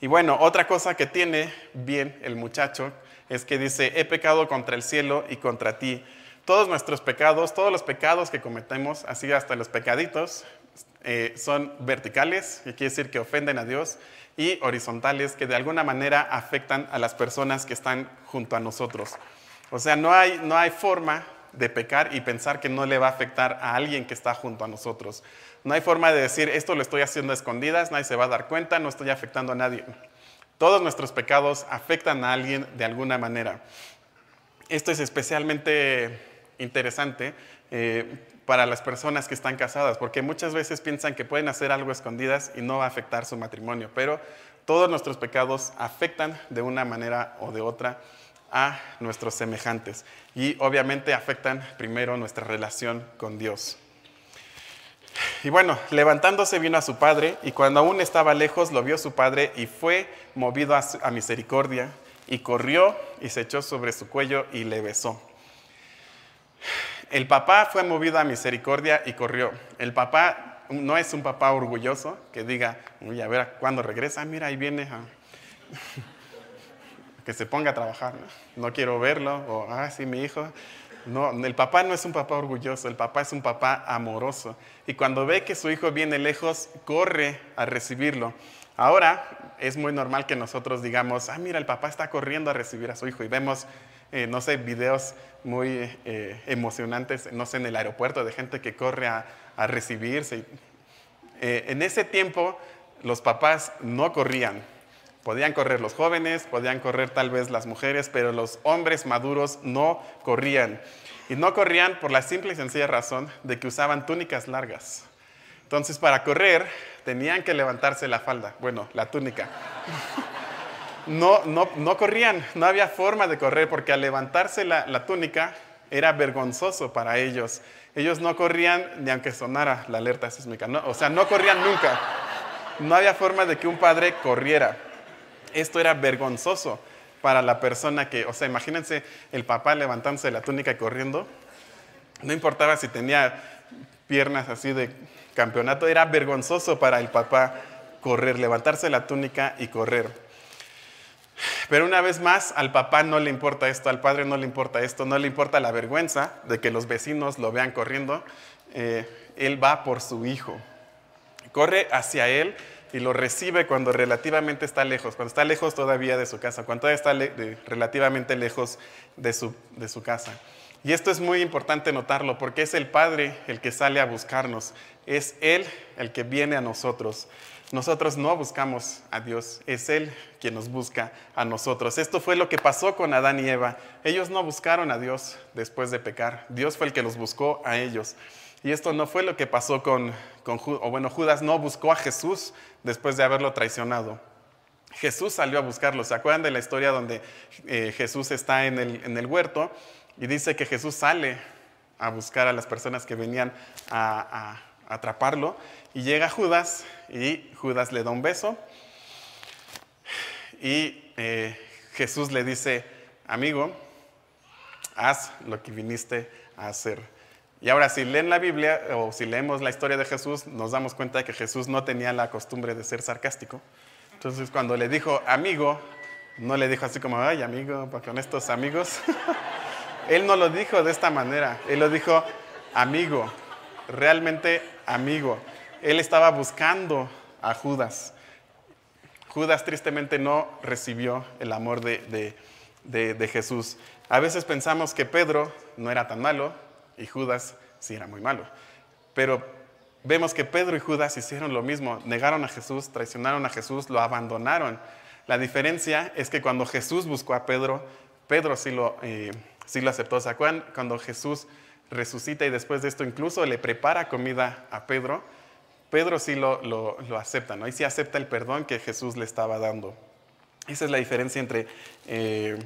Y bueno, otra cosa que tiene bien el muchacho es que dice, he pecado contra el cielo y contra ti. Todos nuestros pecados, todos los pecados que cometemos, así hasta los pecaditos, eh, son verticales, que quiere decir que ofenden a Dios, y horizontales, que de alguna manera afectan a las personas que están junto a nosotros. O sea, no hay, no hay forma de pecar y pensar que no le va a afectar a alguien que está junto a nosotros. No hay forma de decir, esto lo estoy haciendo a escondidas, nadie se va a dar cuenta, no estoy afectando a nadie. Todos nuestros pecados afectan a alguien de alguna manera. Esto es especialmente interesante eh, para las personas que están casadas, porque muchas veces piensan que pueden hacer algo escondidas y no va a afectar su matrimonio, pero todos nuestros pecados afectan de una manera o de otra a nuestros semejantes y obviamente afectan primero nuestra relación con Dios. Y bueno, levantándose vino a su padre, y cuando aún estaba lejos lo vio su padre, y fue movido a, misericordia, y corrió y se echó sobre su cuello y le besó. El papá fue movido a misericordia y corrió. El papá no es un papá orgulloso que diga, uy, a ver cuándo regresa, mira, ahí viene. que se ponga a trabajar. ¿no? no quiero verlo, o, ah, sí, mi hijo. No, el papá no es un papá orgulloso, el papá es un papá amoroso. Y cuando ve que su hijo viene lejos, corre a recibirlo. Ahora es muy normal que nosotros digamos, ah, mira, el papá está corriendo a recibir a su hijo. Y vemos, eh, no sé, videos muy eh, emocionantes, no sé, en el aeropuerto de gente que corre a, recibirse. Eh, en ese tiempo los papás no corrían, Podían correr los jóvenes, podían correr tal vez las mujeres, pero los hombres maduros no corrían. Y no corrían por la simple y sencilla razón de que usaban túnicas largas. Entonces, para correr, tenían que levantarse la falda, bueno, la túnica. No, no, no corrían, no había forma de correr porque al levantarse la, túnica era vergonzoso para ellos. Ellos no corrían ni aunque sonara la alerta sísmica, o sea, no corrían nunca. No había forma de que un padre corriera. Esto era vergonzoso para la persona que, o sea, imagínense el papá levantándose la túnica y corriendo. No importaba si tenía piernas así de campeonato, era vergonzoso para el papá correr, levantarse la túnica y correr. Pero una vez más, al papá no le importa esto, al padre no le importa esto, no le importa la vergüenza de que los vecinos lo vean corriendo. Eh, él va por su hijo. Corre hacia él y lo recibe cuando relativamente está lejos, cuando está lejos todavía de su casa, cuando todavía está relativamente lejos de su, de su casa. Y esto es muy importante notarlo porque es el Padre el que sale a buscarnos, es Él el que viene a nosotros. Nosotros no buscamos a Dios, es Él quien nos busca a nosotros. Esto fue lo que pasó con Adán y Eva. Ellos no buscaron a Dios después de pecar, Dios fue el que los buscó a ellos. Y esto no fue lo que pasó con, con o bueno, Judas no buscó a Jesús después de haberlo traicionado. Jesús salió a buscarlo. ¿Se acuerdan de la historia donde eh, Jesús está en el, en el, huerto y dice que Jesús sale a buscar a las personas que venían a, atraparlo? Y llega Judas y Judas le da un beso y eh, Jesús le dice, amigo, haz lo que viniste a hacer. Y ahora, si leen la Biblia o si leemos la historia de Jesús, nos damos cuenta de que Jesús no tenía la costumbre de ser sarcástico. Entonces, cuando le dijo amigo, no le dijo así como, ay, amigo, con estos amigos. él no lo dijo de esta manera. Él lo dijo amigo, realmente amigo. Él estaba buscando a Judas. Judas tristemente no recibió el amor de, de, de Jesús. A veces pensamos que Pedro no era tan malo y Judas sí era muy malo. Pero vemos que Pedro y Judas hicieron lo mismo, negaron a Jesús, traicionaron a Jesús, lo abandonaron. La diferencia es que cuando Jesús buscó a Pedro, Pedro sí lo, eh, sí lo aceptó. ¿Se acuerdan? Cuando Jesús resucita y después de esto incluso le prepara comida a Pedro, Pedro sí lo, lo, acepta, ¿no? Y sí acepta el perdón que Jesús le estaba dando. Esa es la diferencia entre eh,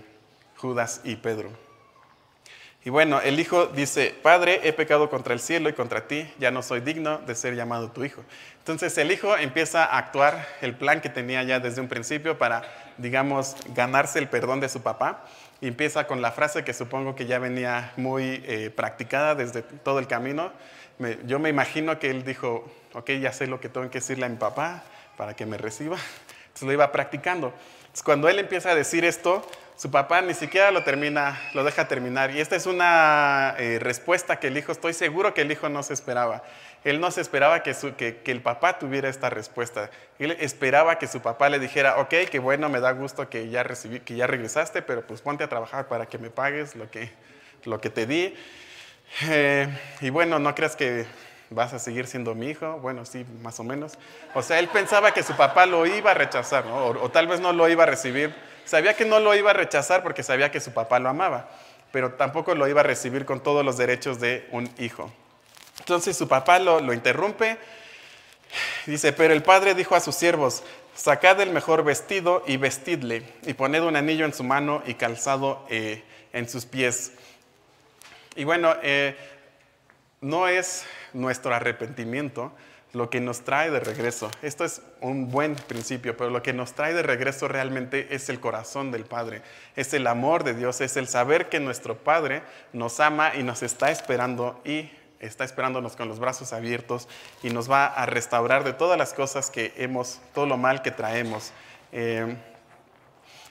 Judas y Pedro. Y bueno, el hijo dice, Padre, he pecado contra el cielo y contra ti, ya no soy digno de ser llamado tu hijo. Entonces el hijo empieza a actuar el plan que tenía ya desde un principio para, digamos, ganarse el perdón de su papá. Y empieza con la frase que supongo que ya venía muy eh, practicada desde todo el camino. yo me imagino que él dijo, ok, ya sé lo que tengo que decirle a mi papá para que me reciba. Entonces lo iba practicando. Entonces cuando él empieza a decir esto, su papá ni siquiera lo termina, lo deja terminar. Y esta es una eh, respuesta que el hijo, estoy seguro que el hijo no se esperaba. Él no se esperaba que, que, el papá tuviera esta respuesta. Él esperaba que su papá le dijera, ok, qué bueno, me da gusto que ya, recibí, que ya regresaste, pero pues ponte a trabajar para que me pagues lo que, lo que te di. Eh, y bueno, no creas que vas a seguir siendo mi hijo. Bueno, sí, más o menos. O sea, él pensaba que su papá lo iba a rechazar, o tal vez no lo iba a recibir Sabía que no lo iba a rechazar porque sabía que su papá lo amaba, pero tampoco lo iba a recibir con todos los derechos de un hijo. Entonces su papá lo, interrumpe. Dice, pero el padre dijo a sus siervos, sacad el mejor vestido y vestidle, y poned un anillo en su mano y calzado eh, en sus pies. Y bueno, eh, no es nuestro arrepentimiento lo que nos trae de regreso. Esto es un buen principio, pero lo que nos trae de regreso realmente es el corazón del Padre, es el amor de Dios, es el saber que nuestro Padre nos ama y nos está esperando y está esperándonos con los brazos abiertos y nos va a restaurar de todas las cosas que hemos, todo lo mal que traemos. Eh,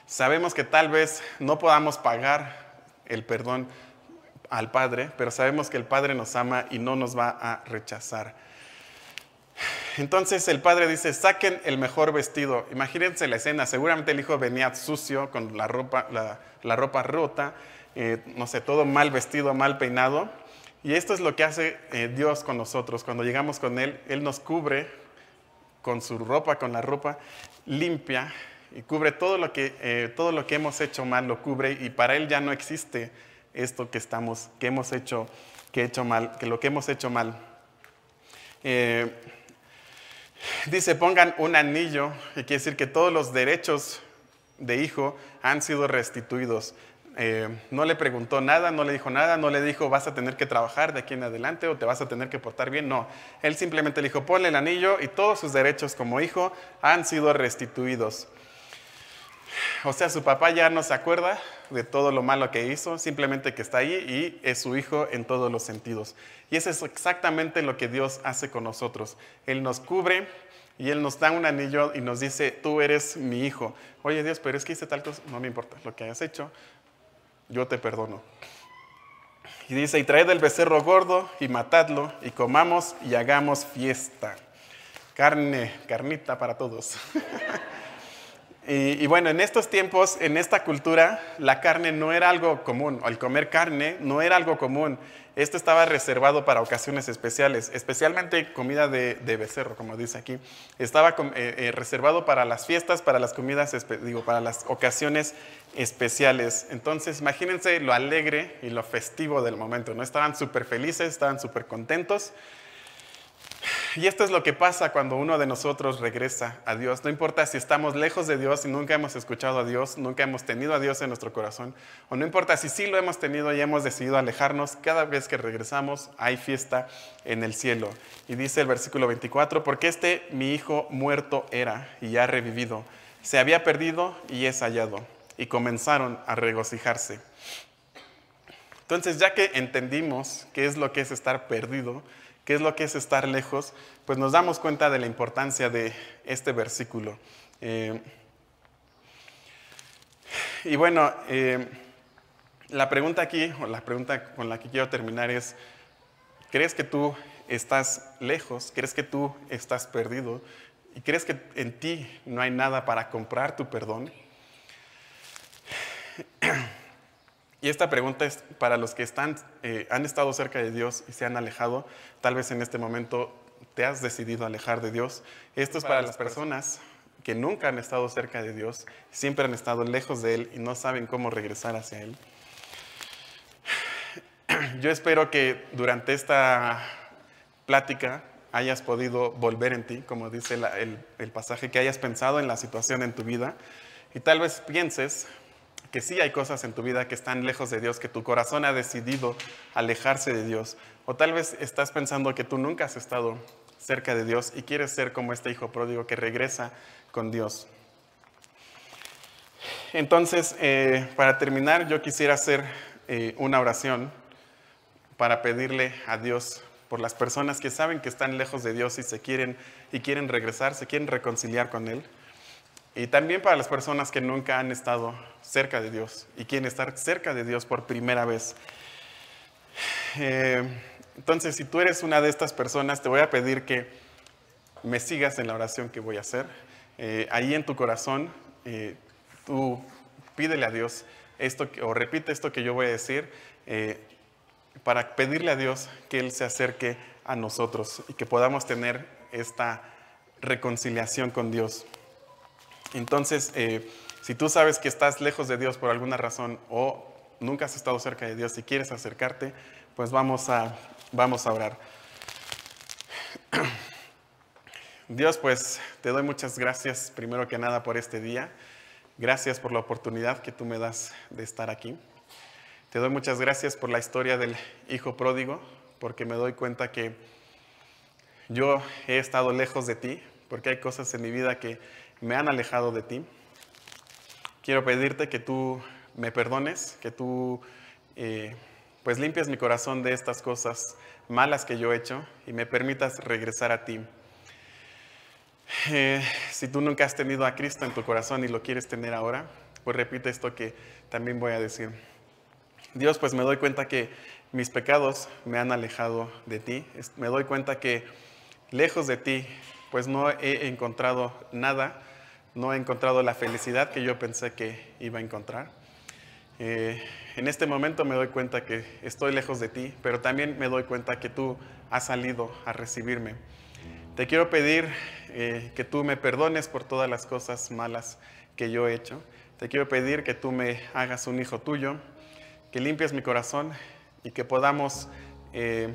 sabemos que tal vez no podamos pagar el perdón al Padre, pero sabemos que el Padre nos ama y no nos va a rechazar. Entonces el padre dice, saquen el mejor vestido. Imagínense la escena, seguramente el hijo venía sucio, con la ropa, la, ropa rota, eh, no sé, todo mal vestido, mal peinado. Y esto es lo que hace eh, Dios con nosotros. Cuando llegamos con Él, Él nos cubre con su ropa, con la ropa limpia, y cubre todo lo que, eh, todo lo que hemos hecho mal, lo cubre, y para Él ya no existe esto que, estamos, que hemos hecho, que hecho mal, que lo que hemos hecho mal. Dice, pongan un anillo, y quiere decir que todos los derechos de hijo han sido restituidos. Eh, no le preguntó nada, no le dijo nada, no le dijo vas a tener que trabajar de aquí en adelante o te vas a tener que portar bien. No, él simplemente le dijo ponle el anillo y todos sus derechos como hijo han sido restituidos. O sea, su papá ya no se acuerda de todo lo malo que hizo, simplemente que está ahí y es su hijo en todos los sentidos. Y eso es exactamente lo que Dios hace con nosotros. Él nos cubre y Él nos da un anillo y nos dice, tú eres mi hijo. Oye Dios, pero es que hice tal cosa, no me importa lo que hayas hecho, yo te perdono. Y dice, y traed el becerro gordo y matadlo y comamos y hagamos fiesta. Carne, carnita para todos. Y, bueno, en estos tiempos, en esta cultura, la carne no era algo común, el comer carne no era algo común. Esto estaba reservado para ocasiones especiales, especialmente comida de, becerro, como dice aquí. Estaba eh, eh, reservado para las fiestas, para las comidas, digo, para las ocasiones especiales. Entonces, imagínense lo alegre y lo festivo del momento, ¿no? Estaban súper felices, estaban súper contentos. Y esto es lo que pasa cuando uno de nosotros regresa a Dios. No importa si estamos lejos de Dios y nunca hemos escuchado a Dios, nunca hemos tenido a Dios en nuestro corazón, o no importa si sí lo hemos tenido y hemos decidido alejarnos, cada vez que regresamos hay fiesta en el cielo. Y dice el versículo 24, porque este mi hijo muerto era y ha revivido, se había perdido y es hallado. Y comenzaron a regocijarse. Entonces, ya que entendimos qué es lo que es estar perdido, qué es lo que es estar lejos, pues nos damos cuenta de la importancia de este versículo. Eh, y bueno, eh, la pregunta aquí, o la pregunta con la que quiero terminar es, ¿crees que tú estás lejos? ¿Crees que tú estás perdido? ¿Y crees que en ti no hay nada para comprar tu perdón? Y esta pregunta es para los que están, eh, han estado cerca de Dios y se han alejado, tal vez en este momento te has decidido alejar de Dios. Esto es para, las personas que nunca han estado cerca de Dios, siempre han estado lejos de Él y no saben cómo regresar hacia Él. Yo espero que durante esta plática hayas podido volver en ti, como dice el, el pasaje, que hayas pensado en la situación en tu vida y tal vez pienses que sí hay cosas en tu vida que están lejos de Dios, que tu corazón ha decidido alejarse de Dios. O tal vez estás pensando que tú nunca has estado cerca de Dios y quieres ser como este hijo pródigo que regresa con Dios. Entonces, eh, para terminar, yo quisiera hacer eh, una oración para pedirle a Dios por las personas que saben que están lejos de Dios y se quieren y quieren regresar, se quieren reconciliar con Él. Y también para las personas que nunca han estado cerca de Dios y quieren estar cerca de Dios por primera vez. Eh, entonces, si tú eres una de estas personas, te voy a pedir que me sigas en la oración que voy a hacer. Eh, ahí en tu corazón, eh, tú pídele a Dios esto, o repite esto que yo voy a decir, para pedirle a Dios que Él se acerque a nosotros y que podamos tener esta reconciliación con Dios. Entonces, si tú sabes que estás lejos de Dios por alguna razón o nunca has estado cerca de Dios y quieres acercarte, pues vamos a, vamos a orar. Dios, pues te doy muchas gracias primero que nada por este día. Gracias por la oportunidad que tú me das de estar aquí. Te doy muchas gracias por la historia del hijo pródigo, porque me doy cuenta que yo he estado lejos de ti, porque hay cosas en mi vida que me han alejado de ti. Quiero pedirte que tú me perdones, que tú eh, pues limpies mi corazón de estas cosas malas que yo he hecho y me permitas regresar a ti. Eh, si tú nunca has tenido a Cristo en tu corazón y lo quieres tener ahora, pues repite esto que también voy a decir. Dios, pues me doy cuenta que mis pecados me han alejado de ti. Me doy cuenta que lejos de ti, pues no he encontrado nada, no he encontrado la felicidad que yo pensé que iba a encontrar. Eh, en este momento me doy cuenta que estoy lejos de ti, pero también me doy cuenta que tú has salido a recibirme. Te quiero pedir eh, que tú me perdones por todas las cosas malas que yo he hecho. Te quiero pedir que tú me hagas un hijo tuyo, que limpies mi corazón y que podamos eh,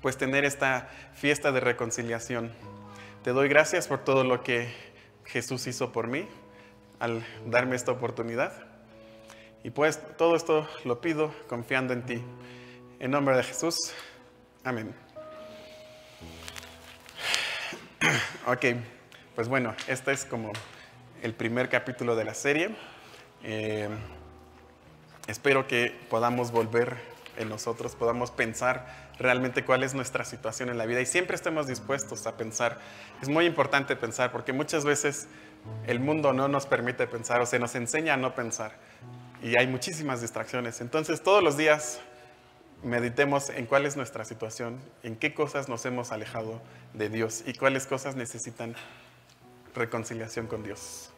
pues tener esta fiesta de reconciliación. Te doy gracias por todo lo que Jesús hizo por mí al darme esta oportunidad. Y pues todo esto lo pido confiando en ti. En nombre de Jesús. Amén. Ok, pues bueno, este es como el primer capítulo de la serie. Eh, espero que podamos volver en nosotros, podamos pensar realmente cuál es nuestra situación en la vida y siempre estemos dispuestos a pensar. Es muy importante pensar porque muchas veces el mundo no nos permite pensar o se nos enseña a no pensar y hay muchísimas distracciones. Entonces todos los días meditemos en cuál es nuestra situación, en qué cosas nos hemos alejado de Dios y cuáles cosas necesitan reconciliación con Dios.